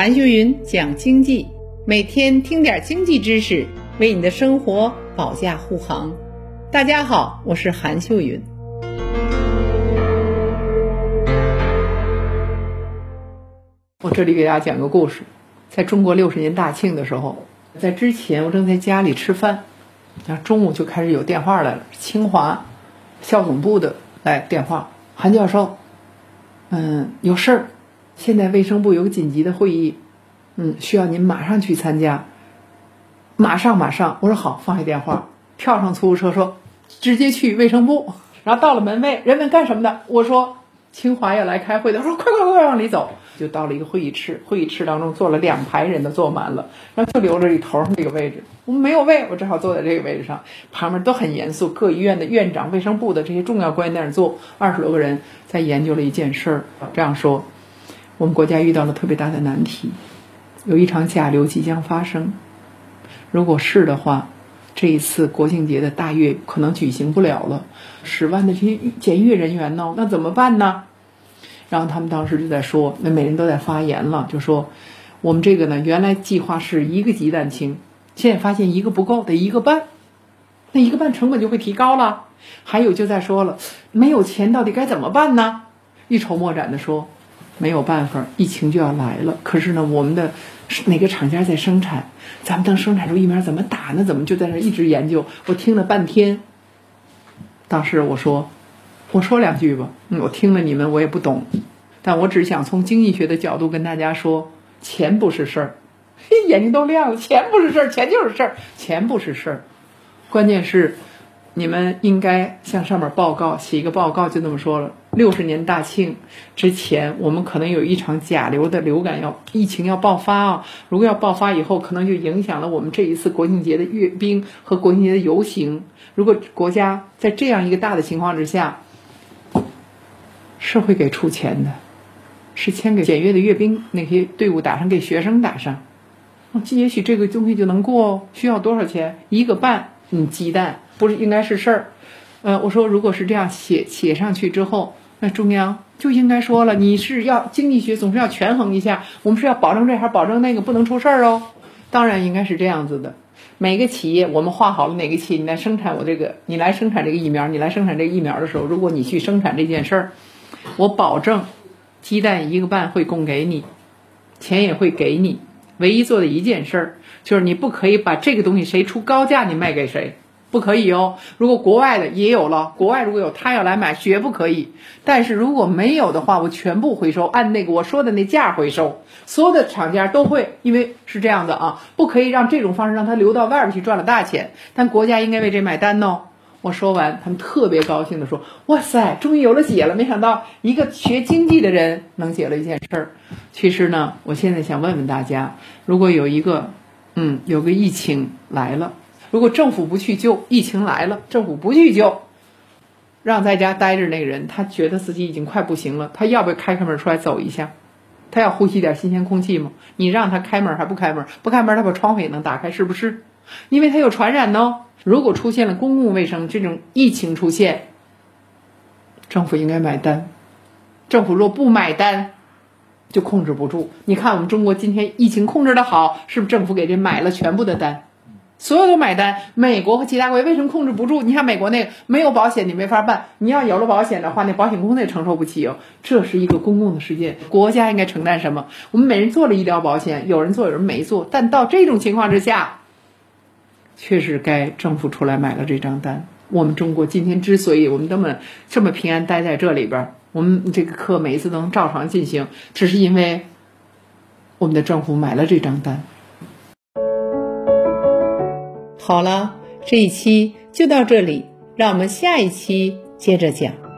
韩秀云讲经济，每天听点经济知识，为你的生活保驾护航。大家好，我是韩秀云。我这里给大家讲个故事，在中国六十年大庆的时候，在之前我正在家里吃饭，然后中午就开始有电话来了，清华校总部的来电话，韩教授，嗯，有事儿。现在卫生部有个紧急的会议，嗯，需要您马上去参加。马上马上，我说好，放下电话，跳上出租车，说直接去卫生部。然后到了门卫，人问干什么的，我说清华要来开会的，说快快快往里走，就到了一个会议室。会议室当中坐了两排人都坐满了，然后就留着一头那个位置，我们没有位，我只好坐在这个位置上。旁边都很严肃，各医院的院长、卫生部的这些重要官员在那儿坐，二十多个人在研究了一件事儿。这样说。我们国家遇到了特别大的难题，有一场甲流即将发生。如果是的话，这一次国庆节的大阅可能举行不了了。十万的这些检阅人员呢，那怎么办呢？然后他们当时就在说，那每人都在发言了，就说我们这个呢，原来计划是一个鸡蛋清，现在发现一个不够，得一个半，那一个半成本就会提高了。还有就在说了，没有钱到底该怎么办呢？一筹莫展的说。没有办法，疫情就要来了。可是呢，我们的哪个厂家在生产？咱们等生产出疫苗怎么打呢？怎么就在那一直研究？我听了半天。当时我说，我说两句吧。嗯，我听了你们，我也不懂，但我只想从经济学的角度跟大家说，钱不是事儿。眼睛都亮了，钱不是事儿，钱就是事儿，钱不是事儿。关键是。你们应该向上面报告，写一个报告，就这么说了。六十年大庆之前，我们可能有一场甲流的流感要疫情要爆发啊！如果要爆发以后，可能就影响了我们这一次国庆节的阅兵和国庆节的游行。如果国家在这样一个大的情况之下，是会给出钱的，是签给检阅的阅兵那些队伍打上，给学生打上。也许这个东西就能过哦。需要多少钱？一个半，嗯，鸡蛋。不是应该是事儿，呃，我说如果是这样写写上去之后，那中央就应该说了，你是要经济学总是要权衡一下，我们是要保证这还是保证那个，不能出事儿哦。当然应该是这样子的，每个企业我们画好了哪个企业你来生产我这个，你来生产这个疫苗，你来生产这个疫苗的时候，如果你去生产这件事儿，我保证鸡蛋一个半会供给你，钱也会给你，唯一做的一件事儿就是你不可以把这个东西谁出高价你卖给谁。不可以哦！如果国外的也有了，国外如果有他要来买，绝不可以。但是如果没有的话，我全部回收，按那个我说的那价回收。所有的厂家都会，因为是这样的啊，不可以让这种方式让他流到外边去赚了大钱。但国家应该为这买单呢。我说完，他们特别高兴的说：“哇塞，终于有了解了！没想到一个学经济的人能解了一件事儿。其实呢，我现在想问问大家，如果有一个，嗯，有个疫情来了。”如果政府不去救，疫情来了，政府不去救，让在家待着那个人，他觉得自己已经快不行了，他要不要开开门出来走一下？他要呼吸点新鲜空气吗？你让他开门还不开门？不开门，他把窗户也能打开，是不是？因为他有传染呢。如果出现了公共卫生这种疫情出现，政府应该买单。政府若不买单，就控制不住。你看我们中国今天疫情控制的好，是不是政府给这买了全部的单？所有都买单，美国和其他国家为什么控制不住？你看美国那个没有保险，你没法办。你要有了保险的话，那保险公司也承受不起哦。这是一个公共的事件，国家应该承担什么？我们每人做了医疗保险，有人做，有人没做。但到这种情况之下，确实该政府出来买了这张单。我们中国今天之所以我们这么这么平安待在这里边，我们这个课每一次都能照常进行，只是因为我们的政府买了这张单。好了，这一期就到这里，让我们下一期接着讲。